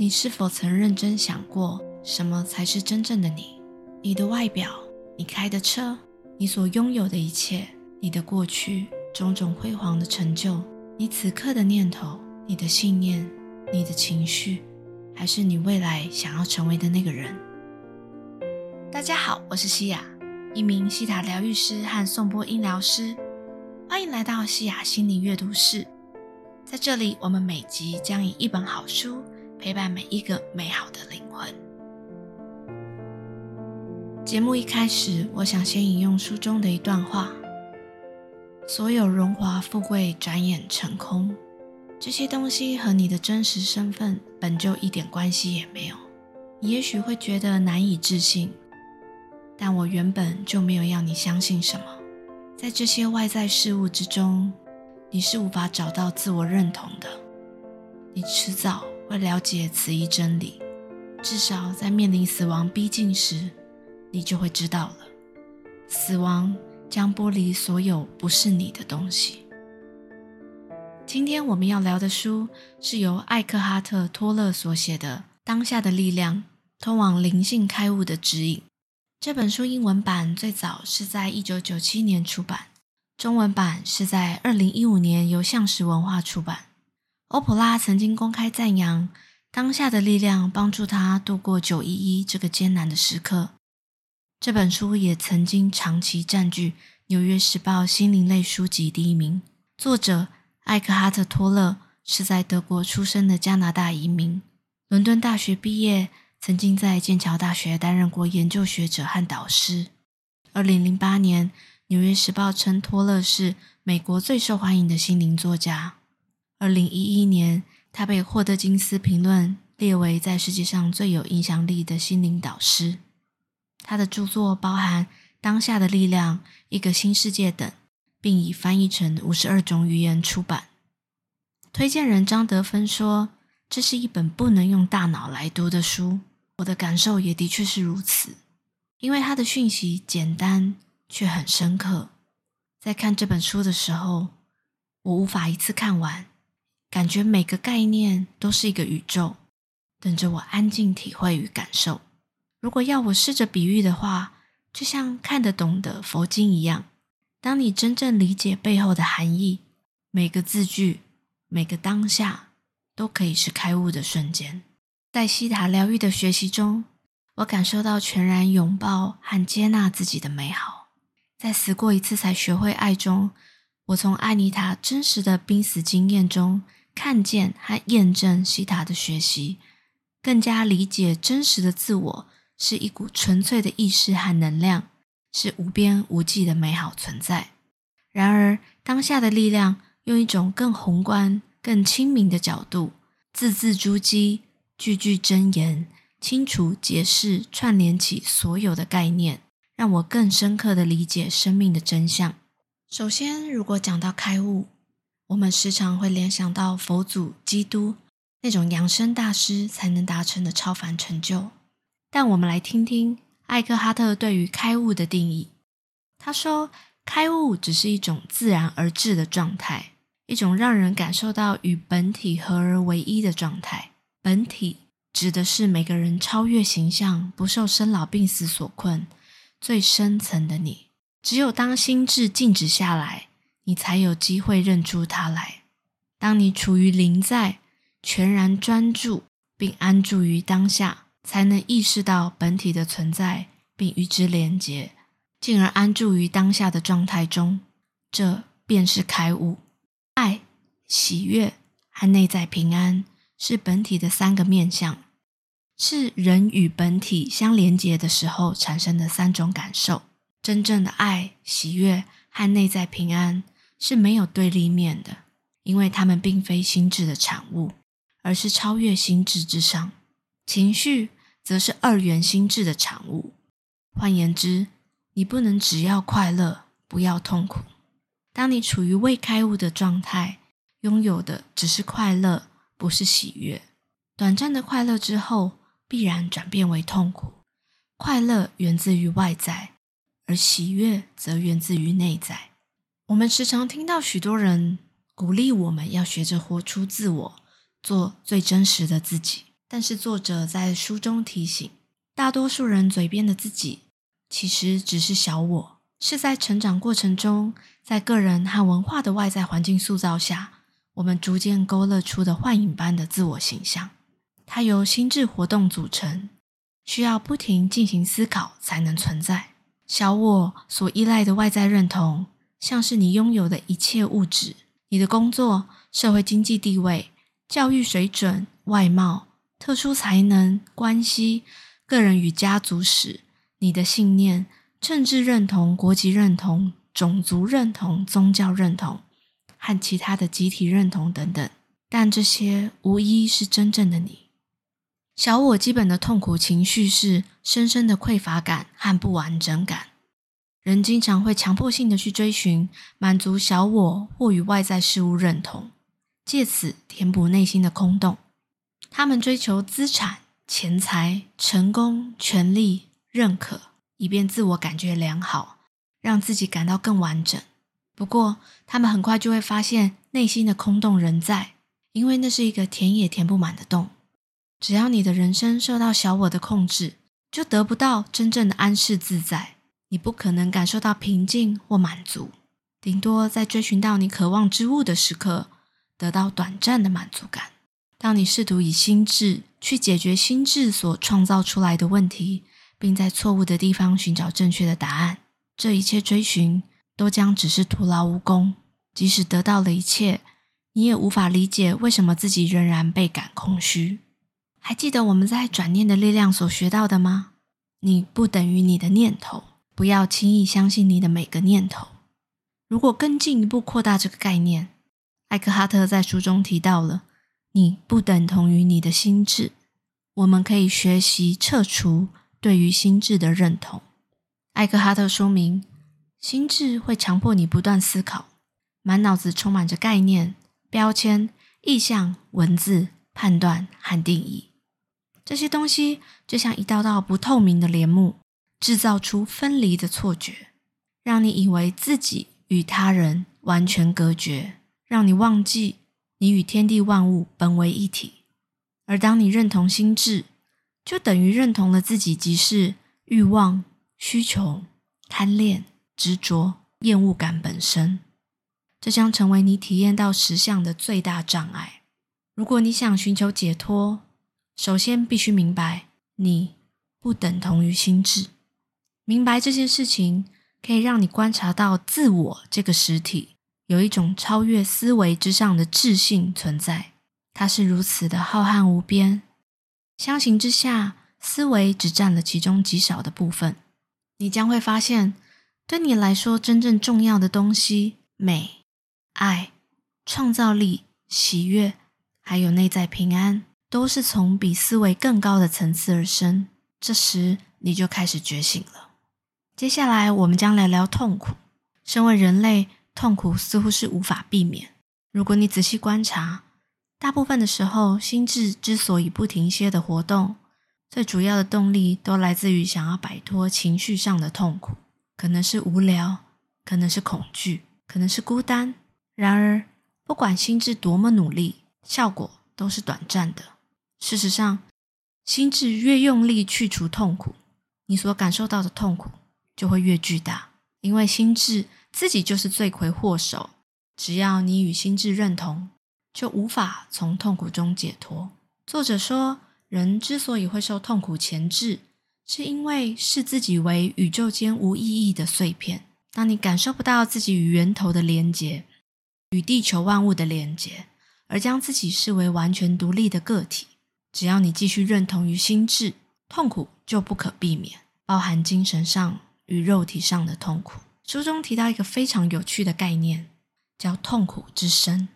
你是否曾认真想过，什么才是真正的你？你的外表，你开的车，你所拥有的一切，你的过去种种辉煌的成就，你此刻的念头，你的信念，你的情绪，还是你未来想要成为的那个人？大家好，我是西雅，一名西塔疗愈师和颂钵音疗师，欢迎来到西雅心灵阅读室。在这里，我们每集将以一本好书。陪伴每一个美好的灵魂。节目一开始，我想先引用书中的一段话：“所有荣华富贵转眼成空，这些东西和你的真实身份本就一点关系也没有。你也许会觉得难以置信，但我原本就没有要你相信什么。在这些外在事物之中，你是无法找到自我认同的。你迟早。”会了解此一真理，至少在面临死亡逼近时，你就会知道了。死亡将剥离所有不是你的东西。今天我们要聊的书是由艾克哈特·托勒所写的《当下的力量：通往灵性开悟的指引》。这本书英文版最早是在一九九七年出版，中文版是在二零一五年由向实文化出版。欧普拉曾经公开赞扬当下的力量帮助他度过九一一这个艰难的时刻。这本书也曾经长期占据《纽约时报》心灵类书籍第一名。作者艾克哈特·托勒是在德国出生的加拿大移民，伦敦大学毕业，曾经在剑桥大学担任过研究学者和导师。二零零八年，《纽约时报》称托勒是美国最受欢迎的心灵作家。二零一一年，他被霍德金斯评论列为在世界上最有影响力的心灵导师。他的著作包含《当下的力量》《一个新世界》等，并已翻译成五十二种语言出版。推荐人张德芬说：“这是一本不能用大脑来读的书。”我的感受也的确是如此，因为他的讯息简单却很深刻。在看这本书的时候，我无法一次看完。感觉每个概念都是一个宇宙，等着我安静体会与感受。如果要我试着比喻的话，就像看得懂的佛经一样。当你真正理解背后的含义，每个字句、每个当下，都可以是开悟的瞬间。在西塔疗愈的学习中，我感受到全然拥抱和接纳自己的美好。在死过一次才学会爱中，我从艾妮塔真实的濒死经验中。看见和验证西塔的学习，更加理解真实的自我是一股纯粹的意识和能量，是无边无际的美好存在。然而，当下的力量用一种更宏观、更亲民的角度，字字珠玑、句句真言，清楚解释、串联起所有的概念，让我更深刻的理解生命的真相。首先，如果讲到开悟，我们时常会联想到佛祖、基督那种扬生大师才能达成的超凡成就，但我们来听听艾克哈特对于开悟的定义。他说：“开悟只是一种自然而至的状态，一种让人感受到与本体合而为一的状态。本体指的是每个人超越形象、不受生老病死所困、最深层的你。只有当心智静止下来。”你才有机会认出它来。当你处于临在、全然专注并安住于当下，才能意识到本体的存在，并与之连结，进而安住于当下的状态中。这便是开悟。爱、喜悦和内在平安是本体的三个面相，是人与本体相连结的时候产生的三种感受。真正的爱、喜悦和内在平安。是没有对立面的，因为他们并非心智的产物，而是超越心智之上。情绪则是二元心智的产物。换言之，你不能只要快乐，不要痛苦。当你处于未开悟的状态，拥有的只是快乐，不是喜悦。短暂的快乐之后，必然转变为痛苦。快乐源自于外在，而喜悦则源自于内在。我们时常听到许多人鼓励我们要学着活出自我，做最真实的自己。但是作者在书中提醒，大多数人嘴边的自己，其实只是小我，是在成长过程中，在个人和文化的外在环境塑造下，我们逐渐勾勒出的幻影般的自我形象。它由心智活动组成，需要不停进行思考才能存在。小我所依赖的外在认同，像是你拥有的一切物质、你的工作、社会经济地位、教育水准、外貌。特殊才能、关系、个人与家族史、你的信念、政治认同、国籍认同、种族认同、宗教认同和其他的集体认同等等，但这些无一是真正的你。小我基本的痛苦情绪是深深的匮乏感和不完整感。人经常会强迫性的去追寻满足小我或与外在事物认同，借此填补内心的空洞。他们追求资产、钱财、成功、权力、认可，以便自我感觉良好，让自己感到更完整。不过，他们很快就会发现内心的空洞仍在，因为那是一个填也填不满的洞。只要你的人生受到小我的控制，就得不到真正的安适自在。你不可能感受到平静或满足，顶多在追寻到你渴望之物的时刻，得到短暂的满足感。当你试图以心智去解决心智所创造出来的问题，并在错误的地方寻找正确的答案，这一切追寻都将只是徒劳无功。即使得到了一切，你也无法理解为什么自己仍然倍感空虚。还记得我们在转念的力量所学到的吗？你不等于你的念头，不要轻易相信你的每个念头。如果更进一步扩大这个概念，艾克哈特在书中提到了。你不等同于你的心智，我们可以学习撤除对于心智的认同。艾克哈特说明，心智会强迫你不断思考，满脑子充满着概念、标签、意象、文字、判断和定义。这些东西就像一道道不透明的帘幕，制造出分离的错觉，让你以为自己与他人完全隔绝，让你忘记。你与天地万物本为一体，而当你认同心智，就等于认同了自己即是欲望、需求、贪恋、执着、厌恶感本身。这将成为你体验到实相的最大障碍。如果你想寻求解脱，首先必须明白，你不等同于心智。明白这件事情，可以让你观察到自我这个实体。有一种超越思维之上的智性存在，它是如此的浩瀚无边。相形之下，思维只占了其中极少的部分。你将会发现，对你来说真正重要的东西——美、爱、创造力、喜悦，还有内在平安，都是从比思维更高的层次而生。这时，你就开始觉醒了。接下来，我们将聊聊痛苦。身为人类。痛苦似乎是无法避免。如果你仔细观察，大部分的时候，心智之所以不停歇的活动，最主要的动力都来自于想要摆脱情绪上的痛苦，可能是无聊，可能是恐惧，可能是孤单。然而，不管心智多么努力，效果都是短暂的。事实上，心智越用力去除痛苦，你所感受到的痛苦就会越巨大，因为心智。自己就是罪魁祸首。只要你与心智认同，就无法从痛苦中解脱。作者说，人之所以会受痛苦钳制，是因为视自己为宇宙间无意义的碎片。当你感受不到自己与源头的连结，与地球万物的连结，而将自己视为完全独立的个体，只要你继续认同于心智，痛苦就不可避免，包含精神上与肉体上的痛苦。书中提到一个非常有趣的概念，叫“痛苦之身”。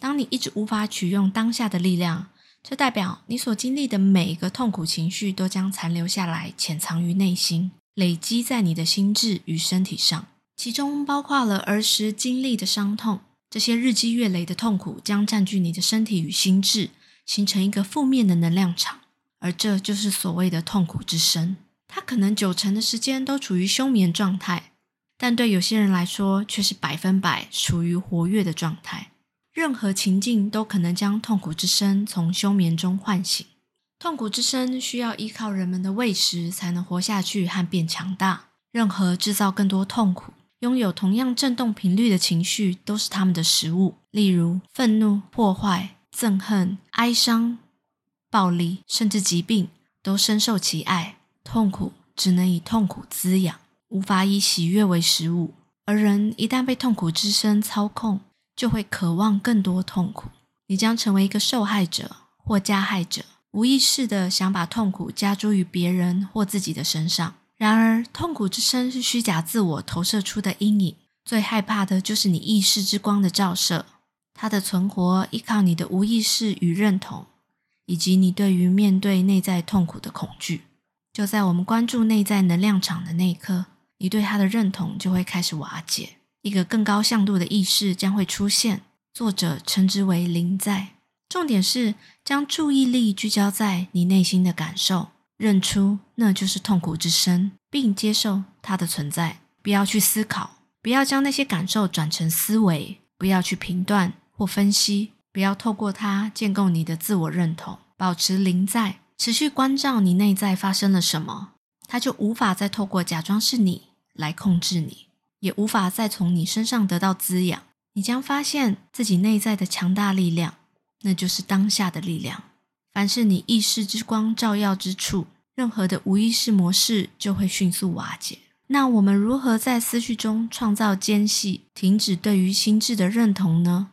当你一直无法取用当下的力量，这代表你所经历的每一个痛苦情绪都将残留下来，潜藏于内心，累积在你的心智与身体上，其中包括了儿时经历的伤痛。这些日积月累的痛苦将占据你的身体与心智，形成一个负面的能量场，而这就是所谓的“痛苦之身”。它可能九成的时间都处于休眠状态。但对有些人来说，却是百分百处于活跃的状态。任何情境都可能将痛苦之声从休眠中唤醒。痛苦之身需要依靠人们的喂食才能活下去和变强大。任何制造更多痛苦、拥有同样振动频率的情绪，都是他们的食物。例如，愤怒、破坏、憎恨、哀伤、暴力，甚至疾病，都深受其爱。痛苦只能以痛苦滋养，无法以喜悦为食物。而人一旦被痛苦之身操控，就会渴望更多痛苦。你将成为一个受害者或加害者，无意识的想把痛苦加诸于别人或自己的身上。然而，痛苦之身是虚假自我投射出的阴影。最害怕的就是你意识之光的照射，它的存活依靠你的无意识与认同，以及你对于面对内在痛苦的恐惧。就在我们关注内在能量场的那一刻，你对它的认同就会开始瓦解，一个更高向度的意识将会出现。作者称之为灵在。重点是将注意力聚焦在你内心的感受。认出那就是痛苦之身，并接受它的存在。不要去思考，不要将那些感受转成思维，不要去评断或分析，不要透过它建构你的自我认同。保持临在，持续关照你内在发生了什么，它就无法再透过假装是你来控制你，也无法再从你身上得到滋养。你将发现自己内在的强大力量，那就是当下的力量。凡是你意识之光照耀之处，任何的无意识模式就会迅速瓦解。那我们如何在思绪中创造间隙，停止对于心智的认同呢？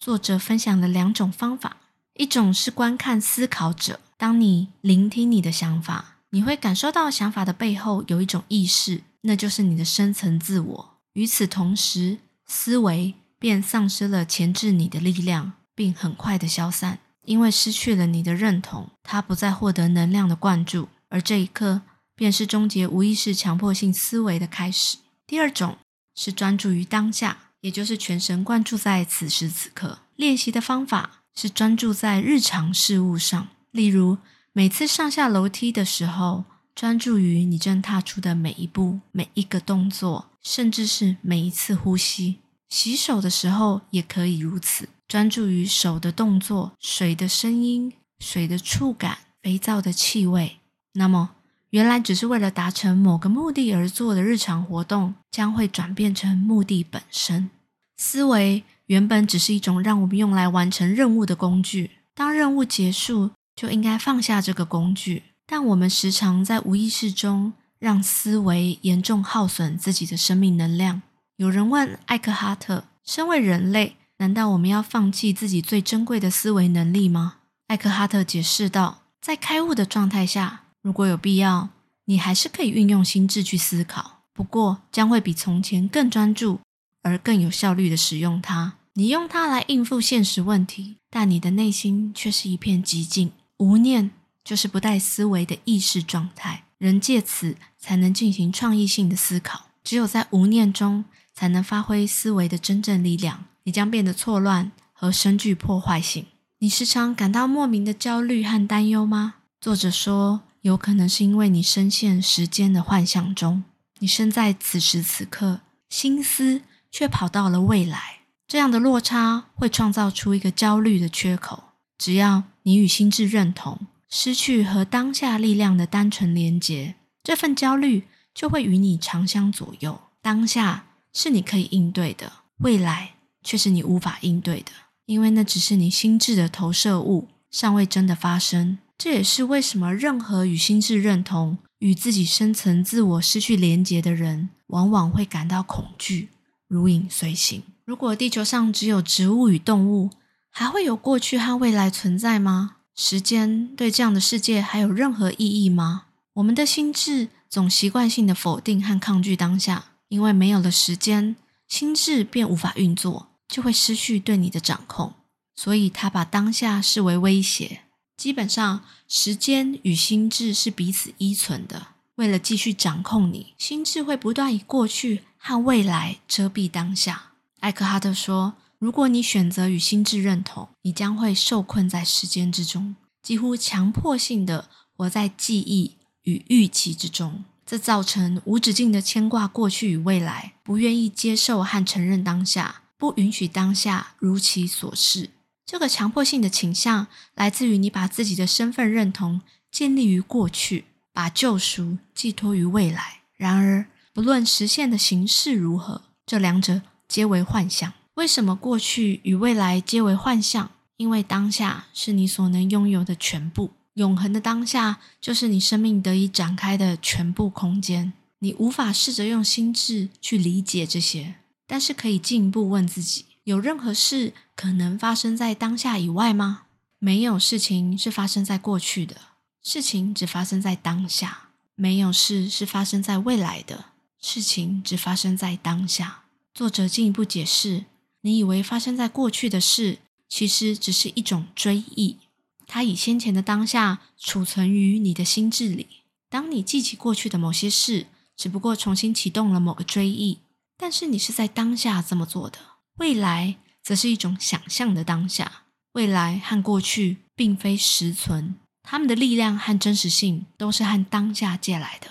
作者分享了两种方法：一种是观看思考者，当你聆听你的想法，你会感受到想法的背后有一种意识，那就是你的深层自我。与此同时，思维便丧失了钳制你的力量，并很快的消散。因为失去了你的认同，它不再获得能量的灌注，而这一刻便是终结无意识强迫性思维的开始。第二种是专注于当下，也就是全神贯注在此时此刻。练习的方法是专注在日常事物上，例如每次上下楼梯的时候，专注于你正踏出的每一步、每一个动作，甚至是每一次呼吸。洗手的时候也可以如此。专注于手的动作、水的声音、水的触感、肥皂的气味，那么原来只是为了达成某个目的而做的日常活动，将会转变成目的本身。思维原本只是一种让我们用来完成任务的工具，当任务结束，就应该放下这个工具。但我们时常在无意识中让思维严重耗损自己的生命能量。有人问艾克哈特：“身为人类。”难道我们要放弃自己最珍贵的思维能力吗？艾克哈特解释道：“在开悟的状态下，如果有必要，你还是可以运用心智去思考，不过将会比从前更专注而更有效率的使用它。你用它来应付现实问题，但你的内心却是一片寂静。无念就是不带思维的意识状态，人借此才能进行创意性的思考。只有在无念中，才能发挥思维的真正力量。”你将变得错乱和深具破坏性。你时常感到莫名的焦虑和担忧吗？作者说，有可能是因为你深陷时间的幻象中，你身在此时此刻，心思却跑到了未来。这样的落差会创造出一个焦虑的缺口。只要你与心智认同，失去和当下力量的单纯连结，这份焦虑就会与你长相左右。当下是你可以应对的，未来。却是你无法应对的，因为那只是你心智的投射物，尚未真的发生。这也是为什么任何与心智认同、与自己深层自我失去连结的人，往往会感到恐惧，如影随形。如果地球上只有植物与动物，还会有过去和未来存在吗？时间对这样的世界还有任何意义吗？我们的心智总习惯性的否定和抗拒当下，因为没有了时间，心智便无法运作。就会失去对你的掌控，所以他把当下视为威胁。基本上，时间与心智是彼此依存的。为了继续掌控你，心智会不断以过去和未来遮蔽当下。艾克哈特说：“如果你选择与心智认同，你将会受困在时间之中，几乎强迫性的活在记忆与预期之中。这造成无止境的牵挂过去与未来，不愿意接受和承认当下。”不允许当下如其所示，这个强迫性的倾向来自于你把自己的身份认同建立于过去，把救赎寄托于未来。然而，不论实现的形式如何，这两者皆为幻象。为什么过去与未来皆为幻象？因为当下是你所能拥有的全部，永恒的当下就是你生命得以展开的全部空间。你无法试着用心智去理解这些，但是可以进一步问自己：有任何事可能发生在当下以外吗？没有事情是发生在过去的，事情只发生在当下；没有事是发生在未来的，事情只发生在当下。作者进一步解释：你以为发生在过去的事。其实只是一种追忆，它以先前的当下储存于你的心智里。当你记起过去的某些事，只不过重新启动了某个追忆，但是你是在当下这么做的。未来则是一种想象的当下，未来和过去并非实存，它们的力量和真实性都是和当下借来的。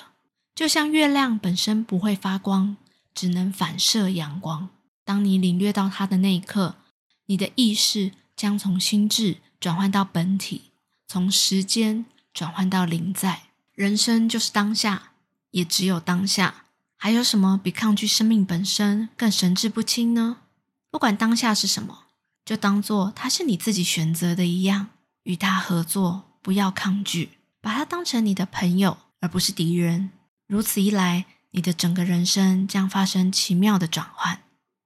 就像月亮本身不会发光，只能反射阳光。当你领略到它的那一刻。你的意识将从心智转换到本体，从时间转换到灵在。人生就是当下，也只有当下。还有什么比抗拒生命本身更神志不清呢？不管当下是什么，就当做它是你自己选择的一样，与它合作，不要抗拒，把它当成你的朋友，而不是敌人。如此一来，你的整个人生将发生奇妙的转换。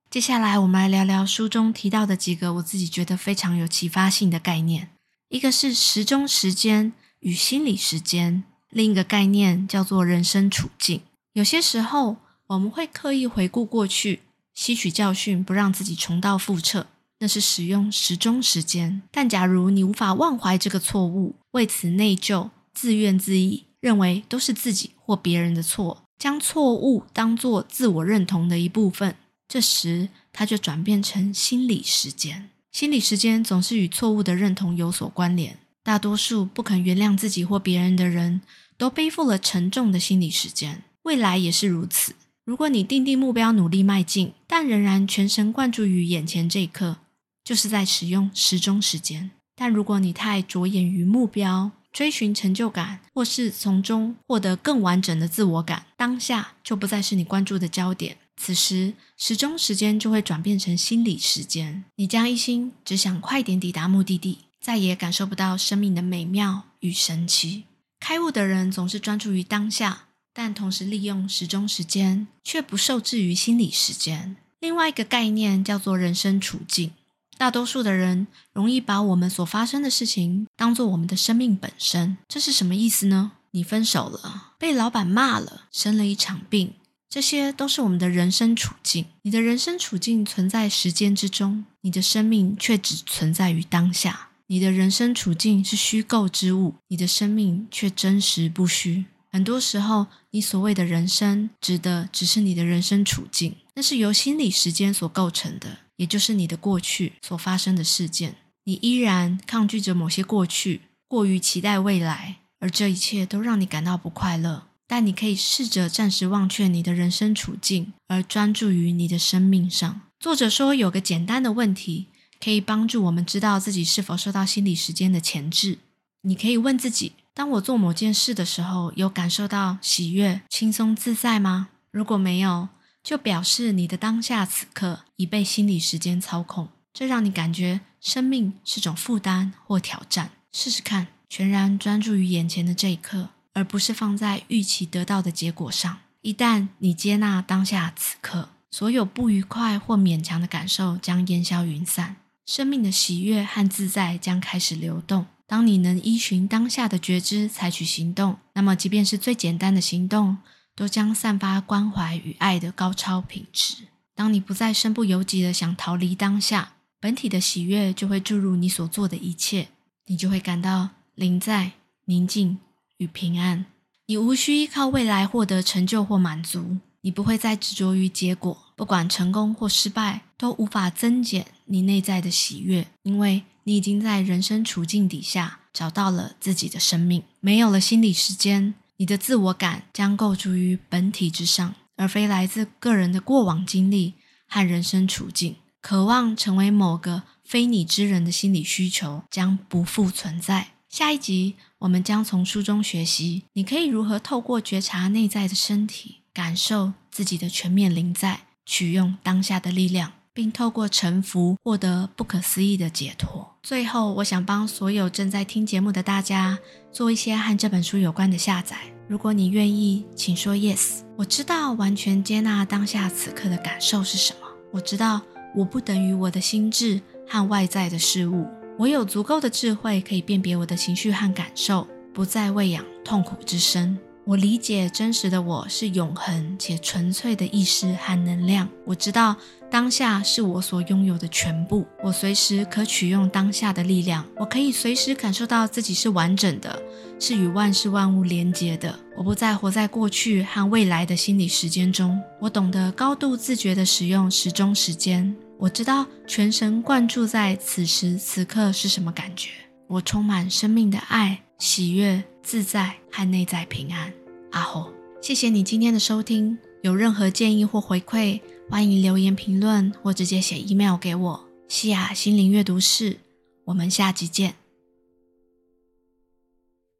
接下来，我们来聊聊书中提到的几个我自己觉得非常有启发性的概念。一个是时钟时间与心理时间，另一个概念叫做人生处境。有些时候，我们会刻意回顾过去，吸取教训，不让自己重蹈覆辙，那是使用时钟时间。但假如你无法忘怀这个错误，为此内疚、自怨自艾，认为都是自己或别人的错，将错误当作自我认同的一部分。这时，它就转变成心理时间。心理时间总是与错误的认同有所关联。大多数不肯原谅自己或别人的人，都背负了沉重的心理时间。未来也是如此。如果你定定目标，努力迈进，但仍然全神贯注于眼前这一刻，就是在使用时钟时间。但如果你太着眼于目标，追寻成就感，或是从中获得更完整的自我感，当下就不再是你关注的焦点。此时，时钟时间就会转变成心理时间。你将一心只想快点抵达目的地，再也感受不到生命的美妙与神奇。开悟的人总是专注于当下，但同时利用时钟时间，却不受制于心理时间。另外一个概念叫做人生处境。大多数的人容易把我们所发生的事情当做我们的生命本身。这是什么意思呢？你分手了，被老板骂了，生了一场病。这些都是我们的人生处境。你的人生处境存在时间之中，你的生命却只存在于当下。你的人生处境是虚构之物，你的生命却真实不虚。很多时候，你所谓的人生，指的只是你的人生处境，那是由心理时间所构成的，也就是你的过去所发生的事件。你依然抗拒着某些过去，过于期待未来，而这一切都让你感到不快乐。但你可以试着暂时忘却你的人生处境，而专注于你的生命上。作者说，有个简单的问题可以帮助我们知道自己是否受到心理时间的钳制。你可以问自己：当我做某件事的时候，有感受到喜悦、轻松自在吗？如果没有，就表示你的当下此刻已被心理时间操控，这让你感觉生命是种负担或挑战。试试看，全然专注于眼前的这一刻。而不是放在预期得到的结果上。一旦你接纳当下此刻，所有不愉快或勉强的感受将烟消云散，生命的喜悦和自在将开始流动。当你能依循当下的觉知采取行动，那么即便是最简单的行动，都将散发关怀与爱的高超品质。当你不再身不由己的想逃离当下，本体的喜悦就会注入你所做的一切，你就会感到临在宁静。与平安，你无需依靠未来获得成就或满足，你不会再执着于结果，不管成功或失败，都无法增减你内在的喜悦，因为你已经在人生处境底下找到了自己的生命。没有了心理时间，你的自我感将构筑于本体之上，而非来自个人的过往经历和人生处境。渴望成为某个。非你之人的心理需求将不复存在。下一集，我们将从书中学习，你可以如何透过觉察内在的身体，感受自己的全面临在，取用当下的力量，并透过臣服获得不可思议的解脱。最后，我想帮所有正在听节目的大家做一些和这本书有关的下载。如果你愿意，请说 yes。我知道完全接纳当下此刻的感受是什么。我知道我不等于我的心智和外在的事物。我有足够的智慧可以辨别我的情绪和感受，不再喂养痛苦之声。我理解真实的我是永恒且纯粹的意识和能量。我知道当下是我所拥有的全部。我随时可取用当下的力量。我可以随时感受到自己是完整的，是与万事万物连结的。我不再活在过去和未来的心理时间中。我懂得高度自觉地使用时钟时间。我知道全神贯注在此时此刻是什么感觉。我充满生命的爱、喜悦。自在和内在平安，阿吼！谢谢你今天的收听。有任何建议或回馈，欢迎留言评论或直接写 email 给我。西雅心灵阅读室，我们下集见。